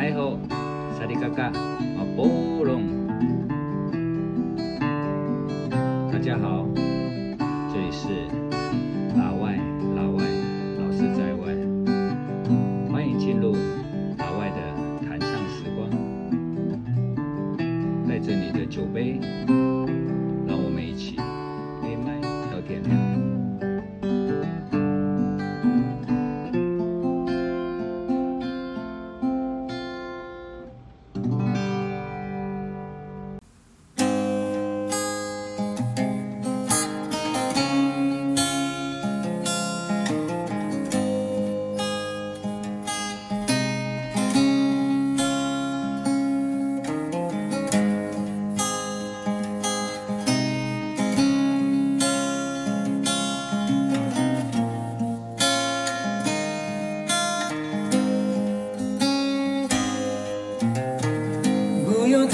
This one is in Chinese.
嗨，你好，萨利嘎嘎，马波隆，